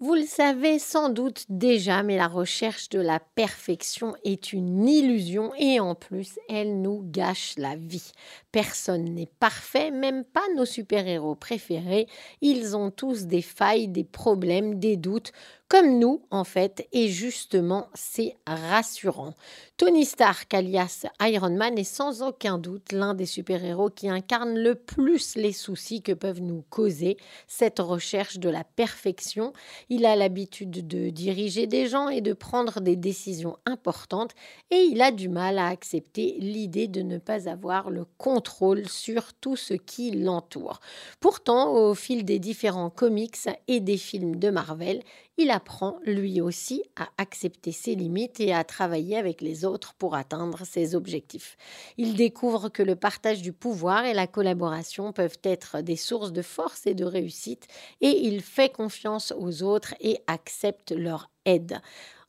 Vous le savez sans doute déjà, mais la recherche de la perfection est une illusion et en plus, elle nous gâche la vie. Personne n'est parfait, même pas nos super-héros préférés. Ils ont tous des failles, des problèmes, des doutes comme nous en fait, et justement c'est rassurant. Tony Stark, alias Iron Man, est sans aucun doute l'un des super-héros qui incarne le plus les soucis que peuvent nous causer cette recherche de la perfection. Il a l'habitude de diriger des gens et de prendre des décisions importantes, et il a du mal à accepter l'idée de ne pas avoir le contrôle sur tout ce qui l'entoure. Pourtant, au fil des différents comics et des films de Marvel, il apprend lui aussi à accepter ses limites et à travailler avec les autres pour atteindre ses objectifs. Il découvre que le partage du pouvoir et la collaboration peuvent être des sources de force et de réussite et il fait confiance aux autres et accepte leur aide.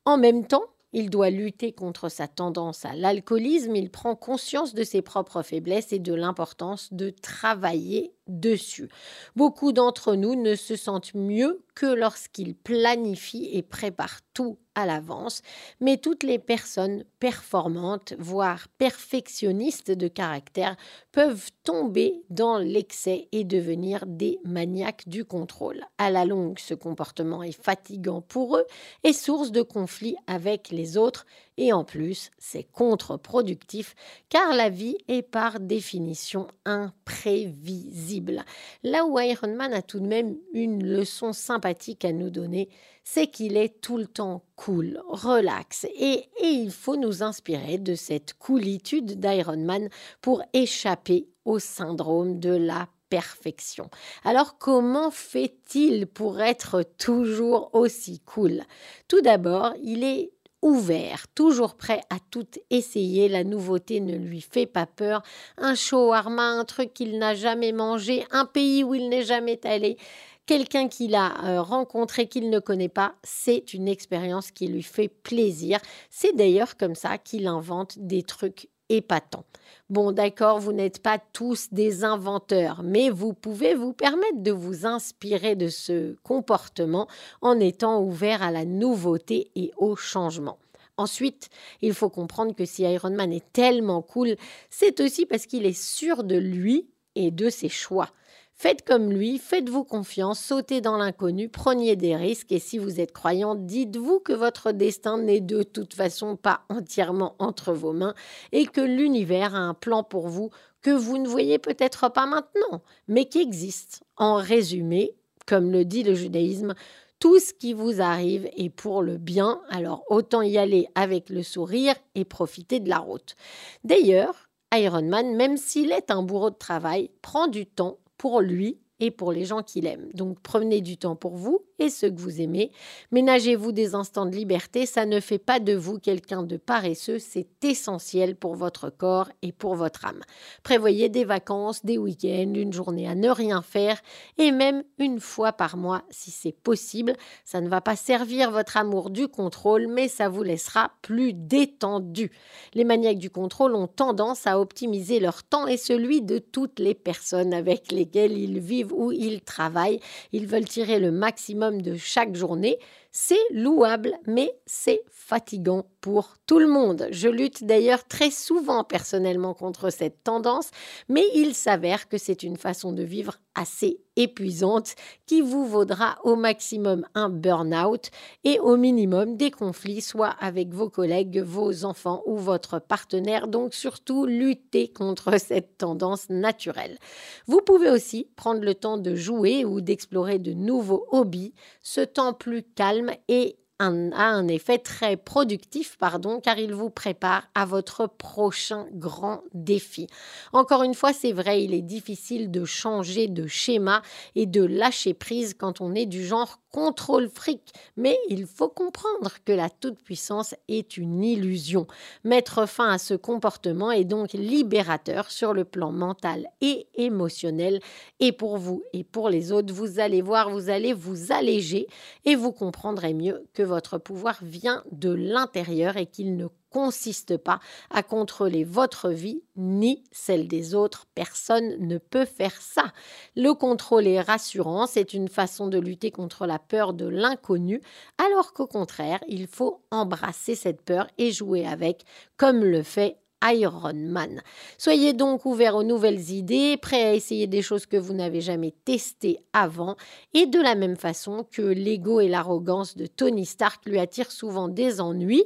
En même temps, il doit lutter contre sa tendance à l'alcoolisme, il prend conscience de ses propres faiblesses et de l'importance de travailler dessus. Beaucoup d'entre nous ne se sentent mieux que lorsqu'ils planifient et préparent tout l'avance, mais toutes les personnes performantes, voire perfectionnistes de caractère, peuvent tomber dans l'excès et devenir des maniaques du contrôle. À la longue, ce comportement est fatigant pour eux et source de conflits avec les autres et en plus, c'est contre-productif car la vie est par définition imprévisible. Là où Iron Man a tout de même une leçon sympathique à nous donner, c'est qu'il est tout le temps cool, relax, et, et il faut nous inspirer de cette coolitude d'Iron Man pour échapper au syndrome de la perfection. Alors comment fait-il pour être toujours aussi cool? Tout d'abord, il est ouvert, toujours prêt à tout essayer. La nouveauté ne lui fait pas peur. Un shawarma, un truc qu'il n'a jamais mangé, un pays où il n'est jamais allé, quelqu'un qu'il a euh, rencontré qu'il ne connaît pas, c'est une expérience qui lui fait plaisir. C'est d'ailleurs comme ça qu'il invente des trucs épatants. Bon, d'accord, vous n'êtes pas tous des inventeurs, mais vous pouvez vous permettre de vous inspirer de ce comportement en étant ouvert à la nouveauté et au changement. Ensuite, il faut comprendre que si Iron Man est tellement cool, c'est aussi parce qu'il est sûr de lui et de ses choix. Faites comme lui, faites-vous confiance, sautez dans l'inconnu, prenez des risques et si vous êtes croyant, dites-vous que votre destin n'est de toute façon pas entièrement entre vos mains et que l'univers a un plan pour vous que vous ne voyez peut-être pas maintenant, mais qui existe. En résumé, comme le dit le judaïsme, tout ce qui vous arrive est pour le bien, alors autant y aller avec le sourire et profiter de la route. D'ailleurs, Iron Man, même s'il est un bourreau de travail, prend du temps pour lui et pour les gens qu'il aime. Donc prenez du temps pour vous et ceux que vous aimez. Ménagez-vous des instants de liberté, ça ne fait pas de vous quelqu'un de paresseux, c'est essentiel pour votre corps et pour votre âme. Prévoyez des vacances, des week-ends, une journée à ne rien faire et même une fois par mois si c'est possible. Ça ne va pas servir votre amour du contrôle, mais ça vous laissera plus détendu. Les maniaques du contrôle ont tendance à optimiser leur temps et celui de toutes les personnes avec lesquelles ils vivent où ils travaillent. Ils veulent tirer le maximum de chaque journée. C'est louable, mais c'est fatigant pour tout le monde. Je lutte d'ailleurs très souvent personnellement contre cette tendance, mais il s'avère que c'est une façon de vivre assez épuisante qui vous vaudra au maximum un burn-out et au minimum des conflits, soit avec vos collègues, vos enfants ou votre partenaire. Donc surtout, lutter contre cette tendance naturelle. Vous pouvez aussi prendre le temps de jouer ou d'explorer de nouveaux hobbies. Ce temps plus calme et a un effet très productif, pardon, car il vous prépare à votre prochain grand défi. Encore une fois, c'est vrai, il est difficile de changer de schéma et de lâcher prise quand on est du genre contrôle fric, mais il faut comprendre que la toute-puissance est une illusion. Mettre fin à ce comportement est donc libérateur sur le plan mental et émotionnel, et pour vous et pour les autres, vous allez voir, vous allez vous alléger et vous comprendrez mieux que votre pouvoir vient de l'intérieur et qu'il ne consiste pas à contrôler votre vie ni celle des autres. Personne ne peut faire ça. Le contrôle est rassurant, c'est une façon de lutter contre la peur de l'inconnu, alors qu'au contraire, il faut embrasser cette peur et jouer avec, comme le fait Iron Man. Soyez donc ouverts aux nouvelles idées, prêts à essayer des choses que vous n'avez jamais testées avant, et de la même façon que l'ego et l'arrogance de Tony Stark lui attirent souvent des ennuis,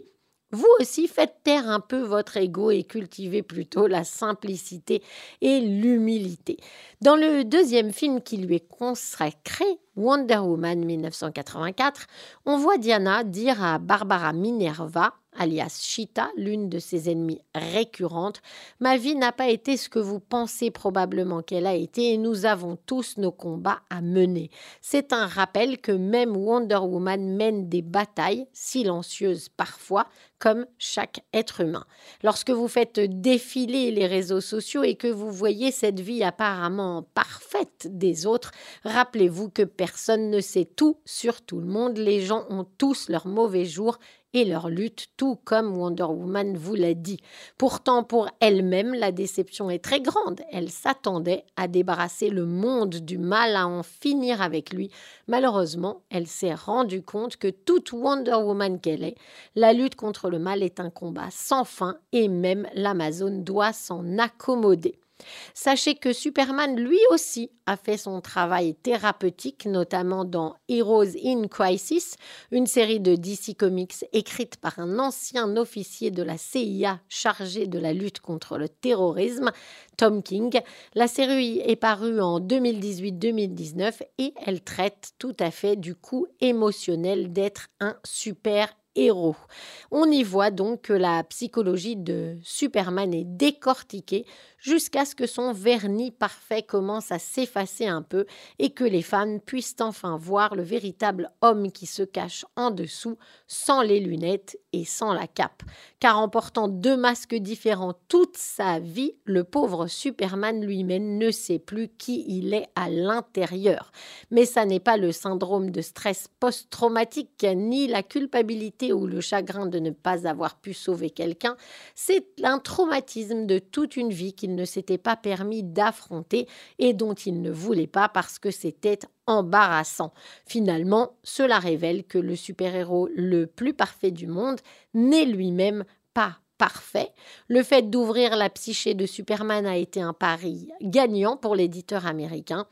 vous aussi faites taire un peu votre ego et cultivez plutôt la simplicité et l'humilité. Dans le deuxième film qui lui est consacré, Wonder Woman 1984, on voit Diana dire à Barbara Minerva alias Chita, l'une de ses ennemies récurrentes. Ma vie n'a pas été ce que vous pensez probablement qu'elle a été et nous avons tous nos combats à mener. C'est un rappel que même Wonder Woman mène des batailles, silencieuses parfois, comme chaque être humain. Lorsque vous faites défiler les réseaux sociaux et que vous voyez cette vie apparemment parfaite des autres, rappelez-vous que ne sait tout sur tout le monde. Les gens ont tous leurs mauvais jours et leur lutte, tout comme Wonder Woman vous l'a dit. Pourtant, pour elle-même, la déception est très grande. Elle s'attendait à débarrasser le monde du mal, à en finir avec lui. Malheureusement, elle s'est rendue compte que toute Wonder Woman qu'elle est, la lutte contre le mal est un combat sans fin et même l'Amazon doit s'en accommoder. Sachez que Superman, lui aussi, a fait son travail thérapeutique, notamment dans Heroes in Crisis, une série de DC Comics écrite par un ancien officier de la CIA chargé de la lutte contre le terrorisme, Tom King. La série est parue en 2018-2019 et elle traite tout à fait du coup émotionnel d'être un super héros. On y voit donc que la psychologie de Superman est décortiquée jusqu'à ce que son vernis parfait commence à s'effacer un peu et que les fans puissent enfin voir le véritable homme qui se cache en dessous sans les lunettes et sans la cape. Car en portant deux masques différents toute sa vie, le pauvre Superman lui-même ne sait plus qui il est à l'intérieur. Mais ça n'est pas le syndrome de stress post-traumatique ni la culpabilité ou le chagrin de ne pas avoir pu sauver quelqu'un, c'est un traumatisme de toute une vie ne s'était pas permis d'affronter et dont il ne voulait pas parce que c'était embarrassant. Finalement, cela révèle que le super-héros le plus parfait du monde n'est lui-même pas parfait. Le fait d'ouvrir la psyché de Superman a été un pari gagnant pour l'éditeur américain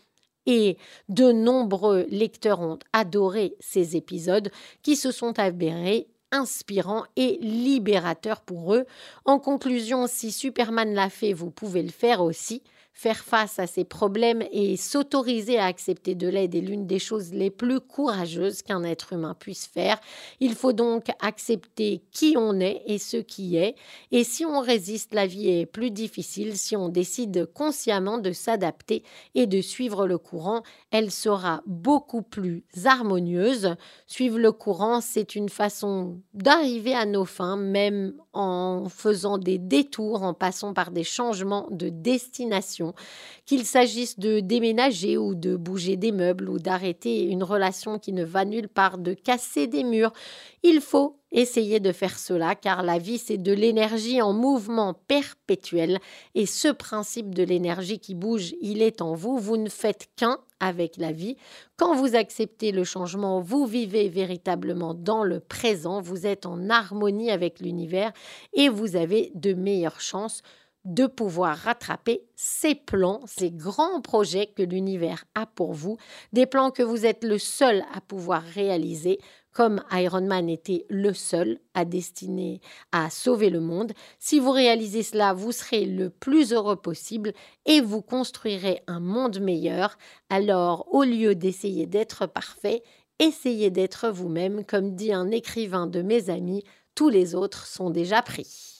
et de nombreux lecteurs ont adoré ces épisodes qui se sont avérés inspirant et libérateur pour eux. En conclusion, si Superman l'a fait, vous pouvez le faire aussi. Faire face à ses problèmes et s'autoriser à accepter de l'aide est l'une des choses les plus courageuses qu'un être humain puisse faire. Il faut donc accepter qui on est et ce qui est. Et si on résiste, la vie est plus difficile. Si on décide consciemment de s'adapter et de suivre le courant, elle sera beaucoup plus harmonieuse. Suivre le courant, c'est une façon d'arriver à nos fins, même en faisant des détours, en passant par des changements de destination, qu'il s'agisse de déménager ou de bouger des meubles ou d'arrêter une relation qui ne va nulle part, de casser des murs. Il faut essayer de faire cela car la vie c'est de l'énergie en mouvement perpétuel. Et ce principe de l'énergie qui bouge, il est en vous, vous ne faites qu'un avec la vie. Quand vous acceptez le changement, vous vivez véritablement dans le présent, vous êtes en harmonie avec l'univers et vous avez de meilleures chances de pouvoir rattraper ces plans, ces grands projets que l'univers a pour vous, des plans que vous êtes le seul à pouvoir réaliser, comme Iron Man était le seul à destiner à sauver le monde. Si vous réalisez cela, vous serez le plus heureux possible et vous construirez un monde meilleur. Alors, au lieu d'essayer d'être parfait, essayez d'être vous-même, comme dit un écrivain de mes amis, tous les autres sont déjà pris.